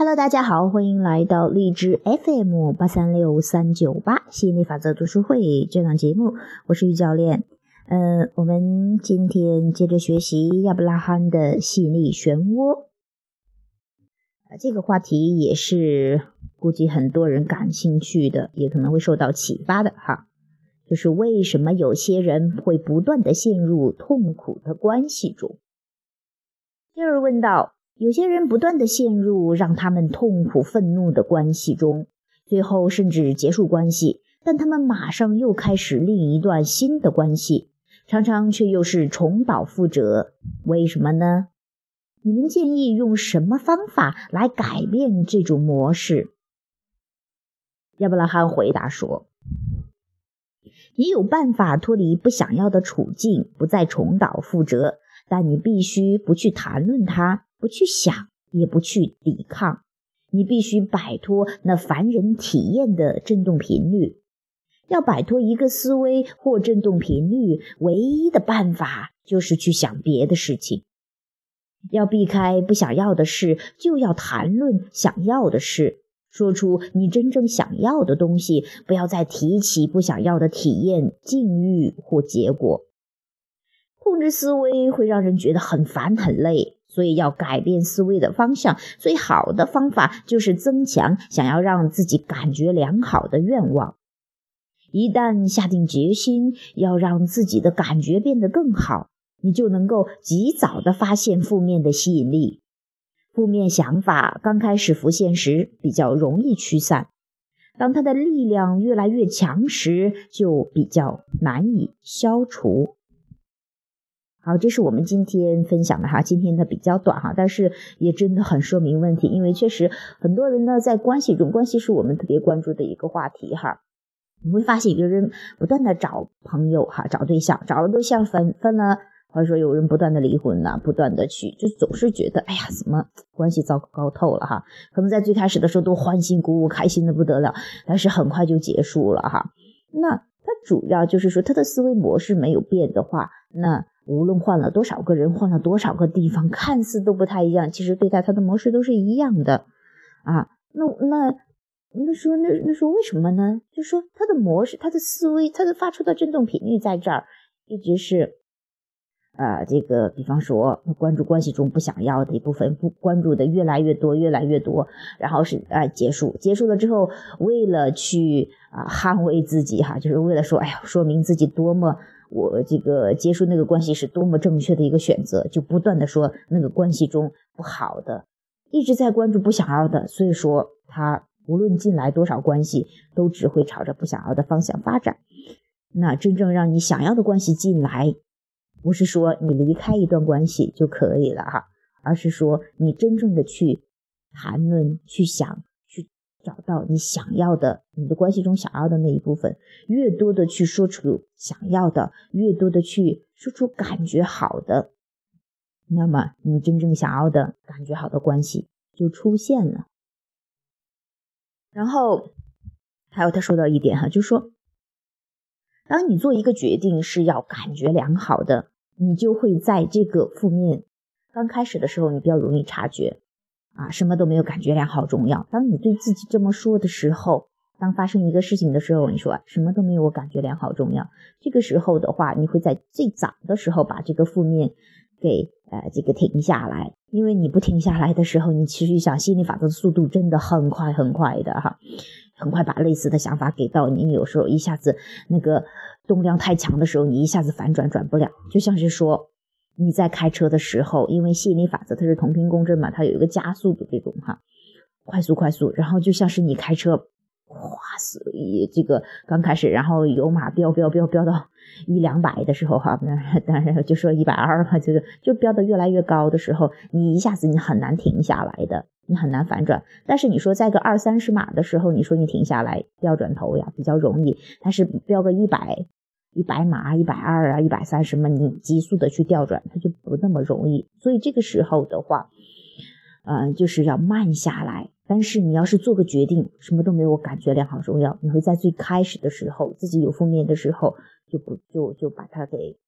Hello，大家好，欢迎来到荔枝 FM 八三六三九八吸引力法则读书会这档节目，我是于教练。呃，我们今天接着学习亚伯拉罕的吸引力漩涡。啊，这个话题也是估计很多人感兴趣的，也可能会受到启发的哈。就是为什么有些人会不断的陷入痛苦的关系中？第二问道。有些人不断的陷入让他们痛苦、愤怒的关系中，最后甚至结束关系，但他们马上又开始另一段新的关系，常常却又是重蹈覆辙。为什么呢？你们建议用什么方法来改变这种模式？亚伯拉罕回答说：“你有办法脱离不想要的处境，不再重蹈覆辙，但你必须不去谈论它。”不去想，也不去抵抗，你必须摆脱那凡人体验的振动频率。要摆脱一个思维或振动频率，唯一的办法就是去想别的事情。要避开不想要的事，就要谈论想要的事，说出你真正想要的东西。不要再提起不想要的体验、境遇或结果。控制思维会让人觉得很烦很累。所以要改变思维的方向，最好的方法就是增强想要让自己感觉良好的愿望。一旦下定决心要让自己的感觉变得更好，你就能够及早的发现负面的吸引力。负面想法刚开始浮现时比较容易驱散，当它的力量越来越强时，就比较难以消除。好，这是我们今天分享的哈。今天的比较短哈，但是也真的很说明问题。因为确实很多人呢，在关系中，关系是我们特别关注的一个话题哈。你会发现，有人不断的找朋友哈，找对象，找了对象分分了，或者说有人不断的离婚呐，不断的去，就总是觉得哎呀，怎么关系糟糕透了哈。可能在最开始的时候都欢欣鼓舞，开心的不得了，但是很快就结束了哈。那他主要就是说，他的思维模式没有变的话，那。无论换了多少个人，换了多少个地方，看似都不太一样，其实对待他的模式都是一样的啊。那那那说那那说为什么呢？就说他的模式、他的思维、他的发出的振动频率在这儿一直是啊，这个比方说关注关系中不想要的一部分，不关注的越来越多，越来越多，然后是啊结束，结束了之后，为了去啊捍卫自己哈，就是为了说，哎呀，说明自己多么。我这个结束那个关系是多么正确的一个选择，就不断的说那个关系中不好的，一直在关注不想要的，所以说他无论进来多少关系，都只会朝着不想要的方向发展。那真正让你想要的关系进来，不是说你离开一段关系就可以了哈，而是说你真正的去谈论、去想。找到你想要的，你的关系中想要的那一部分，越多的去说出想要的，越多的去说出感觉好的，那么你真正想要的感觉好的关系就出现了。然后还有他说到一点哈，就说，当你做一个决定是要感觉良好的，你就会在这个负面刚开始的时候，你比较容易察觉。啊，什么都没有，感觉良好重要。当你对自己这么说的时候，当发生一个事情的时候，你说什么都没有，我感觉良好重要。这个时候的话，你会在最早的时候把这个负面给呃这个停下来，因为你不停下来的时候，你其实想心理法则的速度真的很快很快的哈，很快把类似的想法给到你。有时候一下子那个动量太强的时候，你一下子反转转不了，就像是说。你在开车的时候，因为吸引力法则它是同频共振嘛，它有一个加速的这种哈，快速快速，然后就像是你开车，哗，这个刚开始，然后油马飙飙飙飙到一两百的时候哈，当然就说一百二吧，就是就飙的越来越高的时候，你一下子你很难停下来的，你很难反转。但是你说在个二三十码的时候，你说你停下来掉转头呀，比较容易。但是飙个一百。一百码、一百二啊、一百三十码，你急速的去调转，它就不那么容易。所以这个时候的话，嗯，就是要慢下来。但是你要是做个决定，什么都没有，感觉良好重要。你会在最开始的时候，自己有负面的时候，就不就就把它给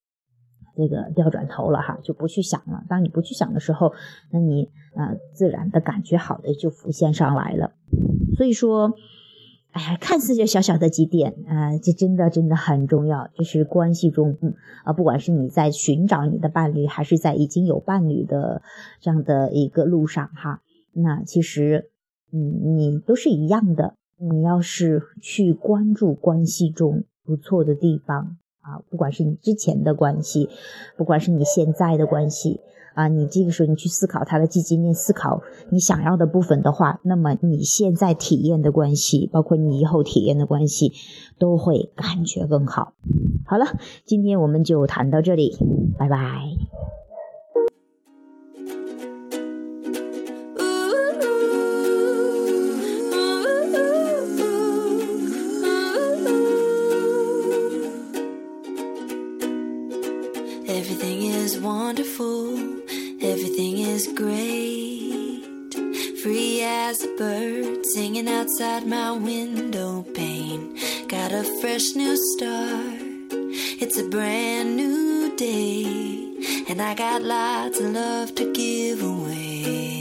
这个调转头了哈，就不去想了。当你不去想的时候，那你啊，自然的感觉好的就浮现上来了。所以说，哎呀，看似就小小的几点啊，这真的真的很重要。就是关系中，嗯啊，不管是你在寻找你的伴侣，还是在已经有伴侣的这样的一个路上哈，那其实，嗯，你都是一样的。你要是去关注关系中不错的地方啊，不管是你之前的关系，不管是你现在的关系啊，你这个时候你去思考它的积极面，思考你想要的部分的话，那么你现在体验的关系，包括你以后体验的关系，都会感觉更好。好了，今天我们就谈到这里，拜拜。Free as a bird singing outside my window pane. Got a fresh new start, it's a brand new day. And I got lots of love to give away.